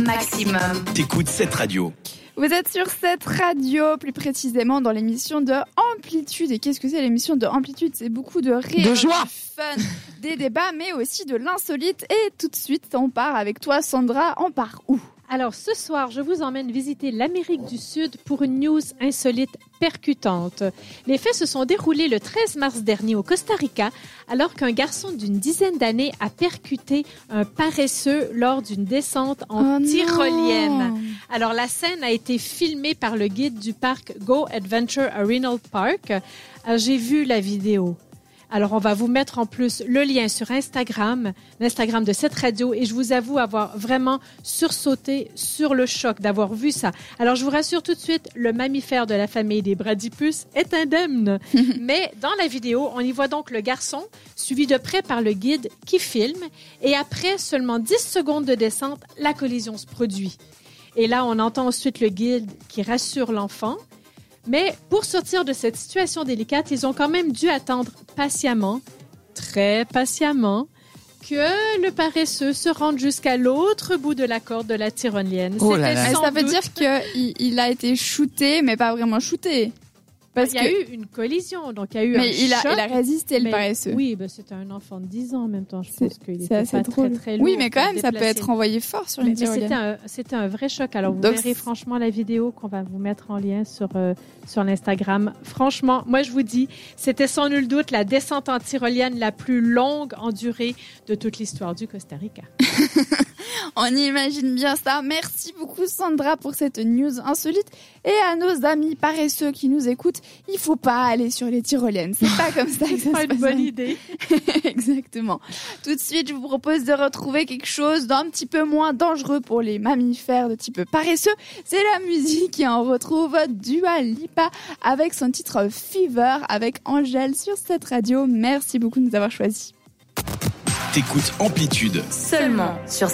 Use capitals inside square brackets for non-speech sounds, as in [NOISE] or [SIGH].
maximum. T'écoutes cette radio. Vous êtes sur cette radio, plus précisément dans l'émission de Amplitude. Et qu'est-ce que c'est l'émission de Amplitude? C'est beaucoup de rire, De joie. du fun, des débats, mais aussi de l'insolite. Et tout de suite, on part avec toi, Sandra. On part où? Alors ce soir, je vous emmène visiter l'Amérique du Sud pour une news insolite percutante. Les faits se sont déroulés le 13 mars dernier au Costa Rica, alors qu'un garçon d'une dizaine d'années a percuté un paresseux lors d'une descente en Oh non. tyrolienne. Alors la scène a été filmée par le guide du parc Go Adventure à Reno Park. Euh, J'ai vu la vidéo. Alors, on va vous mettre en plus le lien sur Instagram, l'Instagram de cette radio, et je vous avoue avoir vraiment sursauté sur le choc d'avoir vu ça. Alors, je vous rassure tout de suite, le mammifère de la famille des bradypus est indemne. [LAUGHS] Mais dans la vidéo, on y voit donc le garçon, suivi de près par le guide qui filme, et après seulement 10 secondes de descente, la collision se produit. Et là, on entend ensuite le guide qui rassure l'enfant. Mais pour sortir de cette situation délicate, ils ont quand même dû attendre patiemment, très patiemment, que le paresseux se rende jusqu'à l'autre bout de la corde de la tyrolienne. Oh là Ça veut doute- dire qu'il il a été shooté, mais pas vraiment shooté. Parce il y a que... eu une collision, donc il y a eu un Mais il a, choc. il a résisté, le mais- paresseux. Oui, ben, c'était un enfant de 10 ans en même temps. Je pense qu'il était assez pas drôle. très, très lourd. oui, mais quand même, ça peut être envoyé fort sur une mais c'était tyrolienne. un, un vrai choc. Alors, vous Donc, verrez franchement la vidéo qu'on va vous mettre en lien sur, euh, sur l'Instagram. Franchement, moi, je vous dis, c'était sans nul doute la descente en tyrolienne la plus longue en durée de toute l'histoire du Costa Rica. [LAUGHS] On imagine bien ça. Merci beaucoup Sandra pour cette news insolite. Et à nos amis paresseux qui nous écoutent, il faut pas aller sur les tyroliennes. C'est pas comme ça que ça [LAUGHS] Pas se une passe. bonne idée. [LAUGHS] Exactement. Tout de suite, je vous propose de retrouver quelque chose d'un petit peu moins dangereux pour les mammifères de type paresseux. C'est la musique et on retrouve Dua Lipa avec son titre Fever avec Angèle sur cette radio. Merci beaucoup de nous avoir choisis. T'écoutes Amplitude. Seulement sur